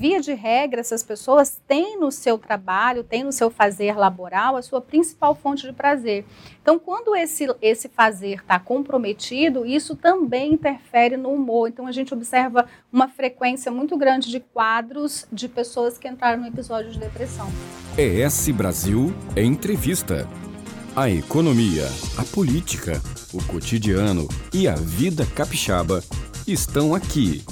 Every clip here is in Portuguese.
via de regra, essas pessoas têm no seu trabalho, têm no seu fazer laboral a sua principal fonte de prazer. Então, quando esse, esse fazer está comprometido, isso também interfere no humor. Então, a gente observa uma frequência muito grande de quadros de pessoas que entraram no episódio de depressão. ES Brasil Entrevista. A economia, a política, o cotidiano e a vida capixaba estão aqui.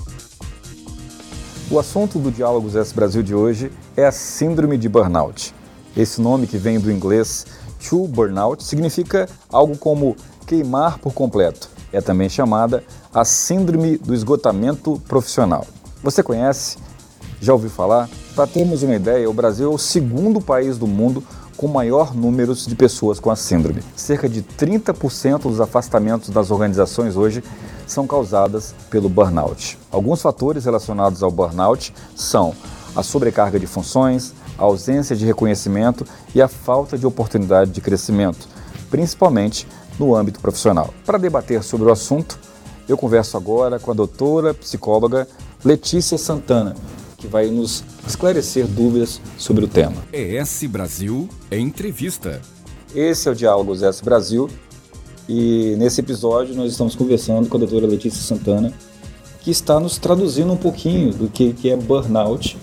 O assunto do Diálogos S Brasil de hoje é a Síndrome de Burnout. Esse nome que vem do inglês to burnout significa algo como queimar por completo. É também chamada a Síndrome do Esgotamento Profissional. Você conhece? Já ouviu falar? Para termos uma ideia, o Brasil é o segundo país do mundo com maior número de pessoas com a síndrome. Cerca de 30% dos afastamentos das organizações hoje são causadas pelo burnout. Alguns fatores relacionados ao burnout são a sobrecarga de funções, a ausência de reconhecimento e a falta de oportunidade de crescimento, principalmente no âmbito profissional. Para debater sobre o assunto, eu converso agora com a doutora psicóloga Letícia Santana, que vai nos esclarecer dúvidas sobre o tema. ES Brasil Entrevista. Esse é o Diálogos ES Brasil e nesse episódio nós estamos conversando com a doutora Letícia Santana, que está nos traduzindo um pouquinho do que, que é burnout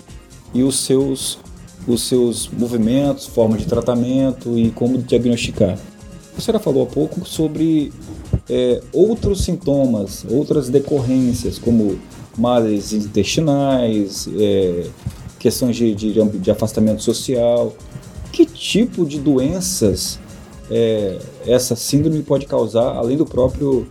e os seus, os seus movimentos, forma de tratamento e como diagnosticar. A senhora falou há pouco sobre é, outros sintomas, outras decorrências, como males intestinais, é, questões de, de, de, afastamento social. Que tipo de doenças é, essa síndrome pode causar, além do próprio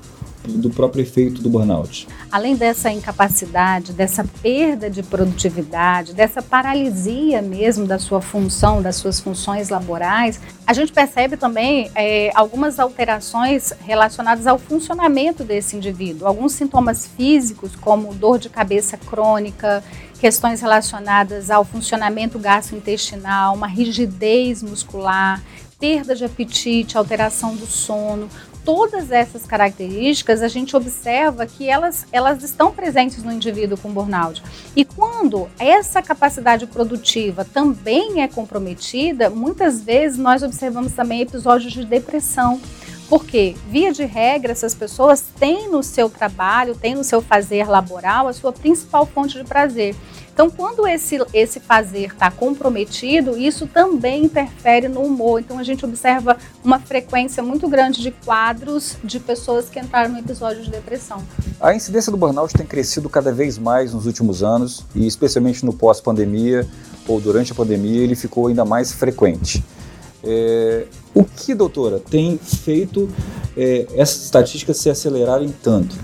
do próprio efeito do burnout. Além dessa incapacidade, dessa perda de produtividade, dessa paralisia mesmo da sua função, das suas funções laborais, a gente percebe também é, algumas alterações relacionadas ao funcionamento desse indivíduo. Alguns sintomas físicos, como dor de cabeça crônica, questões relacionadas ao funcionamento gastrointestinal, uma rigidez muscular, perda de apetite, alteração do sono, todas essas características a gente observa que elas, elas estão presentes no indivíduo com burnout. E quando essa capacidade produtiva também é comprometida, muitas vezes nós observamos também episódios de depressão. Porque, via de regra, essas pessoas têm no seu trabalho, têm no seu fazer laboral a sua principal fonte de prazer. Então, quando esse, esse fazer está comprometido, isso também interfere no humor. Então, a gente observa uma frequência muito grande de quadros de pessoas que entraram no episódio de depressão. A incidência do burnout tem crescido cada vez mais nos últimos anos e, especialmente no pós-pandemia ou durante a pandemia, ele ficou ainda mais frequente. É, o que, doutora, tem feito é, essas estatísticas se acelerarem tanto?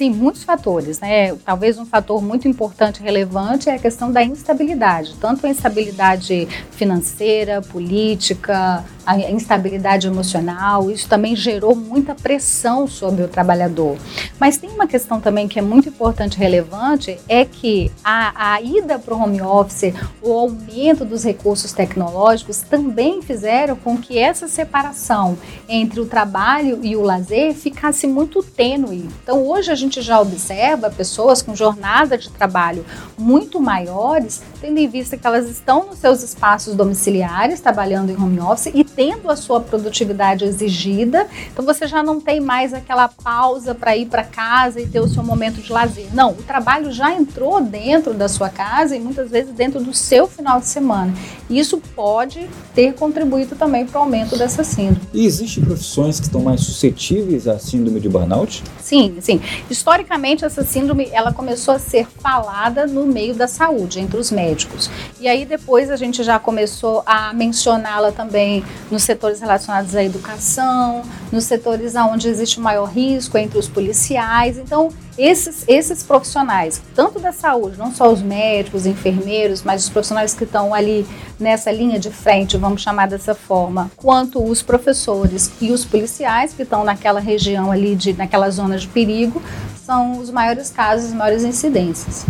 Sim, muitos fatores, né? Talvez um fator muito importante e relevante é a questão da instabilidade, tanto a instabilidade financeira, política, a instabilidade emocional, isso também gerou muita pressão sobre o trabalhador. Mas tem uma questão também que é muito importante e relevante, é que a, a ida para o home office, o aumento dos recursos tecnológicos também fizeram com que essa separação entre o trabalho e o lazer ficasse muito tênue. Então hoje a gente já observa pessoas com jornada de trabalho muito maiores, tendo em vista que elas estão nos seus espaços domiciliares, trabalhando em home office e tendo a sua produtividade exigida, então você já não tem mais aquela pausa para ir para casa e ter o seu momento de lazer. Não, o trabalho já entrou dentro da sua casa e muitas vezes dentro do seu final de semana. Isso pode ter contribuído também para o aumento dessa síndrome. E existem profissões que estão mais suscetíveis à síndrome de burnout? Sim, sim. Historicamente, essa síndrome ela começou a ser falada no meio da saúde, entre os médicos. E aí depois a gente já começou a mencioná-la também nos setores relacionados à educação, nos setores onde existe maior risco entre os policiais. Então, esses, esses profissionais, tanto da saúde, não só os médicos, enfermeiros, mas os profissionais que estão ali nessa linha de frente, vamos chamar dessa forma, quanto os professores e os policiais que estão naquela região ali, de, naquela zona de perigo, são os maiores casos, as maiores incidências.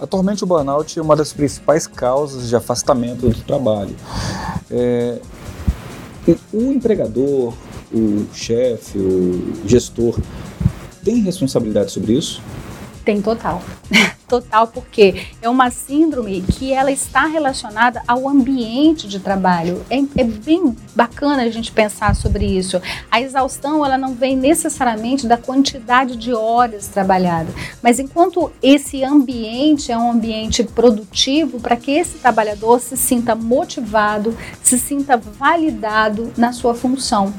Atualmente o burnout é uma das principais causas de afastamento do trabalho. É, o empregador, o chefe, o gestor tem responsabilidade sobre isso? Tem total. total, porque é uma síndrome que ela está relacionada ao ambiente de trabalho. É, é bem bacana a gente pensar sobre isso. A exaustão, ela não vem necessariamente da quantidade de horas trabalhadas, mas enquanto esse ambiente é um ambiente produtivo para que esse trabalhador se sinta motivado, se sinta validado na sua função.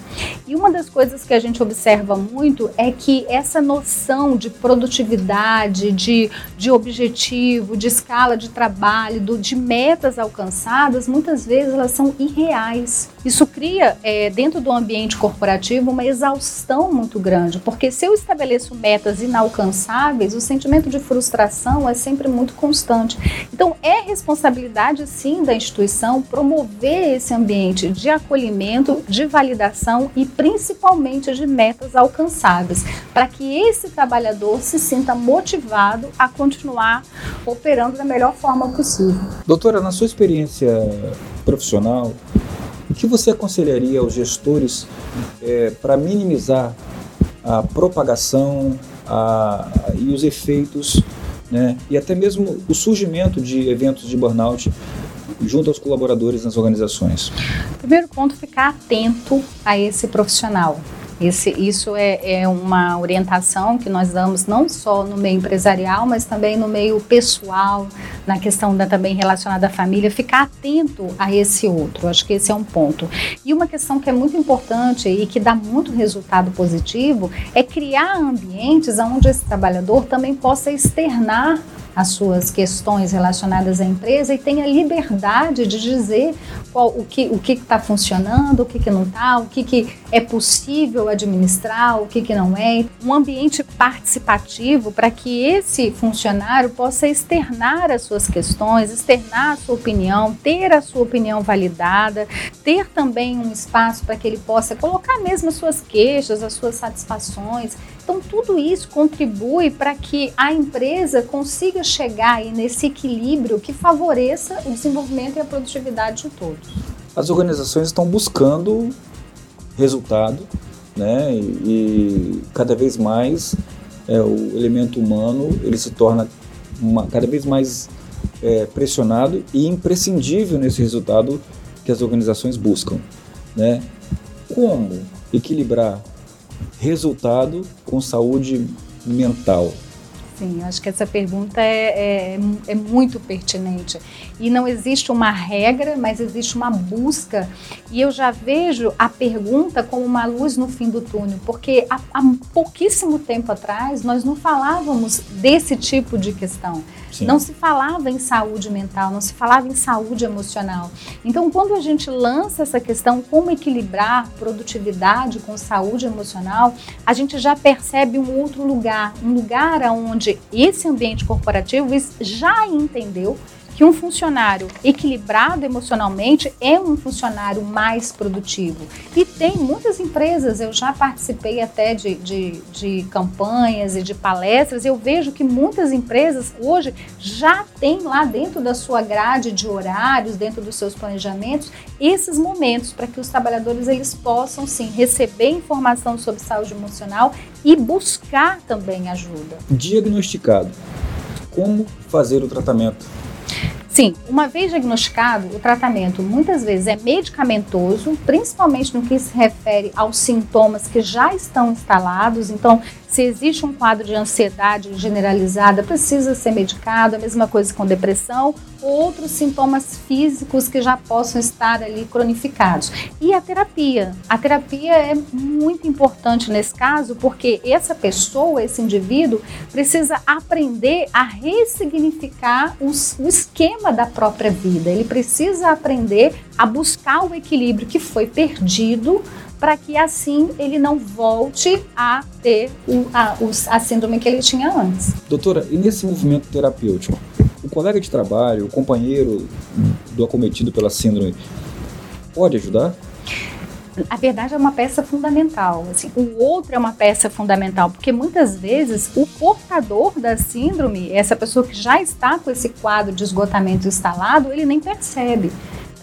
E uma das coisas que a gente observa muito é que essa noção de produtividade, de, de objetivo, de escala de trabalho, do, de metas alcançadas, muitas vezes elas são irreais. Isso cria, é, dentro do ambiente corporativo, uma exaustão muito grande, porque se eu estabeleço metas inalcançáveis, o sentimento de frustração é sempre muito constante. Então, é responsabilidade, sim, da instituição promover esse ambiente de acolhimento, de validação e principalmente de metas alcançáveis, para que esse trabalhador se sinta motivado a continuar operando da melhor forma possível. Doutora, na sua experiência profissional, o que você aconselharia aos gestores é, para minimizar a propagação a, e os efeitos, né, e até mesmo o surgimento de eventos de burnout junto aos colaboradores nas organizações? Primeiro ponto, ficar atento a esse profissional. Esse, isso é, é, uma orientação que nós damos não só no meio empresarial, mas também no meio pessoal, na questão da, também relacionada à família, ficar atento a esse outro. Acho que esse é um ponto. E uma questão que é muito importante e que dá muito resultado positivo é criar ambientes onde esse trabalhador também possa externar as suas questões relacionadas à empresa e tenha liberdade de dizer qual, o que o que está funcionando, o que, que não está, o que, que é possível administrar, o que, que não é. Um ambiente participativo para que esse funcionário possa externar as suas questões, externar a sua opinião, ter a sua opinião validada, ter também um espaço para que ele possa colocar mesmo as suas queixas, as suas satisfações. Então, tudo isso contribui para que a empresa consiga chegar aí nesse equilíbrio que favoreça o desenvolvimento e a produtividade de todos. As organizações estão buscando resultado, né? E, e cada vez mais é, o elemento humano ele se torna uma, cada vez mais é, pressionado e imprescindível nesse resultado que as organizações buscam, né? Como equilibrar resultado com saúde mental? Sim, acho que essa pergunta é, é, é, muito pertinente. E não existe uma regra, mas existe uma busca. E eu já vejo a pergunta como uma luz no fim do túnel, porque há, há pouquíssimo tempo atrás nós não falávamos desse tipo de questão. Sim. Não se falava em saúde mental, não se falava em saúde emocional. Então, quando a gente lança essa questão como equilibrar produtividade com saúde emocional, a gente já percebe um outro lugar, um lugar onde esse ambiente corporativo já entendeu que um funcionário equilibrado emocionalmente é um funcionário mais produtivo. E tem muitas empresas, eu já participei até de, de, de campanhas e de palestras, eu vejo que muitas empresas hoje já têm lá dentro da sua grade de horários, dentro dos seus planejamentos, esses momentos para que os trabalhadores eles possam sim receber informação sobre saúde emocional e buscar também ajuda. Diagnosticado. Como fazer o tratamento? Sim, uma vez diagnosticado, o tratamento muitas vezes é medicamentoso, principalmente no que se refere aos sintomas que já estão instalados. Então, se existe um quadro de ansiedade generalizada, precisa ser medicado, a mesma coisa com depressão, outros sintomas físicos que já possam estar ali cronificados. E a terapia. A terapia é muito importante nesse caso, porque essa pessoa, esse indivíduo, precisa aprender a ressignificar os, o esquema da própria vida. Ele precisa aprender a buscar o equilíbrio que foi perdido para que assim ele não volte a ter o, a, a síndrome que ele tinha antes. Doutora, e nesse movimento terapêutico, o colega de trabalho, o companheiro do acometido pela síndrome, pode ajudar? a verdade é uma peça fundamental. Assim, o outro é uma peça fundamental, porque muitas vezes o portador da síndrome, essa pessoa que já está com esse quadro de esgotamento instalado, ele nem percebe.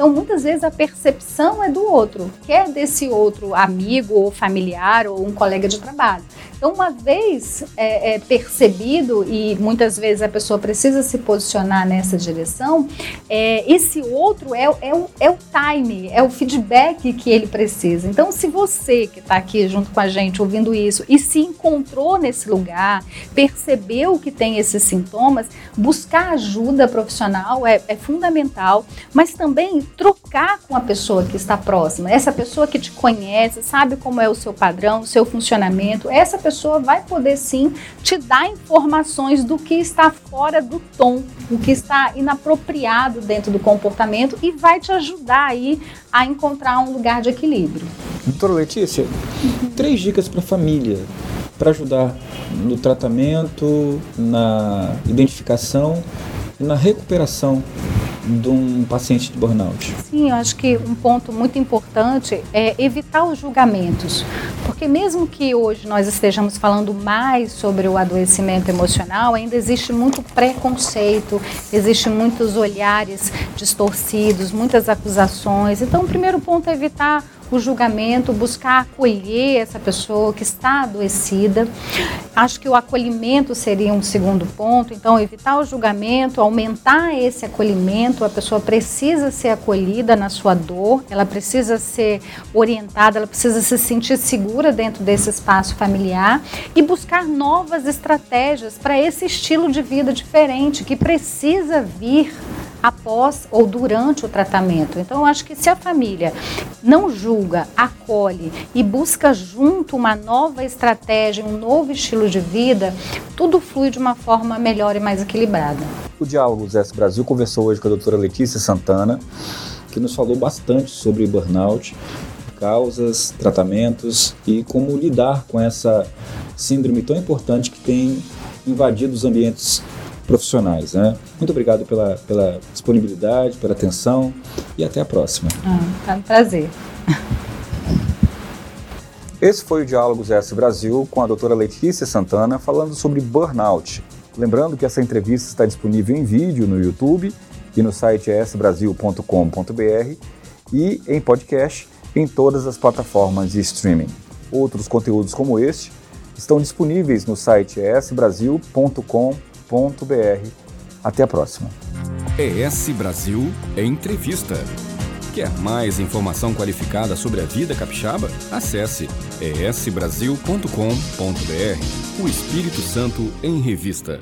Então, muitas vezes a percepção é do outro, quer desse outro amigo ou familiar ou um colega de trabalho. Então, uma vez é, é, percebido, e muitas vezes a pessoa precisa se posicionar nessa direção, é, esse outro é, é, o, é o time, é o feedback que ele precisa. Então, se você que está aqui junto com a gente ouvindo isso e se encontrou nesse lugar, percebeu que tem esses sintomas, buscar ajuda profissional é, é fundamental, mas também trocar com a pessoa que está próxima, essa pessoa que te conhece, sabe como é o seu padrão, o seu funcionamento, essa pessoa pessoa vai poder sim te dar informações do que está fora do tom, o que está inapropriado dentro do comportamento e vai te ajudar aí a encontrar um lugar de equilíbrio. Doutora Letícia, três dicas para a família para ajudar no tratamento, na identificação e na recuperação de um paciente de burnout? Sim, eu acho que um ponto muito importante é evitar os julgamentos. Porque mesmo que hoje nós estejamos falando mais sobre o adoecimento emocional, ainda existe muito preconceito, existe muitos olhares distorcidos, muitas acusações. Então, o primeiro ponto é evitar o julgamento, buscar acolher essa pessoa que está adoecida. Acho que o acolhimento seria um segundo ponto, então evitar o julgamento, aumentar esse acolhimento. A pessoa precisa ser acolhida na sua dor, ela precisa ser orientada, ela precisa se sentir segura dentro desse espaço familiar e buscar novas estratégias para esse estilo de vida diferente que precisa vir após ou durante o tratamento. Então, eu acho que se a família não julga, acolhe e busca junto uma nova estratégia, um novo estilo de vida, tudo flui de uma forma melhor e mais equilibrada. O Diálogo ZS Brasil conversou hoje com a doutora Letícia Santana, que nos falou bastante sobre burnout, causas, tratamentos e como lidar com essa síndrome tão importante que tem invadido os ambientes profissionais. Né? Muito obrigado pela, pela disponibilidade, pela atenção e até a próxima. Ah, tá um prazer. Esse foi o Diálogos S Brasil com a doutora Letícia Santana falando sobre burnout. Lembrando que essa entrevista está disponível em vídeo no YouTube e no site esbrasil.com.br e em podcast em todas as plataformas de streaming. Outros conteúdos como este estão disponíveis no site esbrasil.com.br até a próxima. ES Brasil Entrevista. Quer mais informação qualificada sobre a vida capixaba? Acesse esbrasil.com.br. O Espírito Santo em Revista.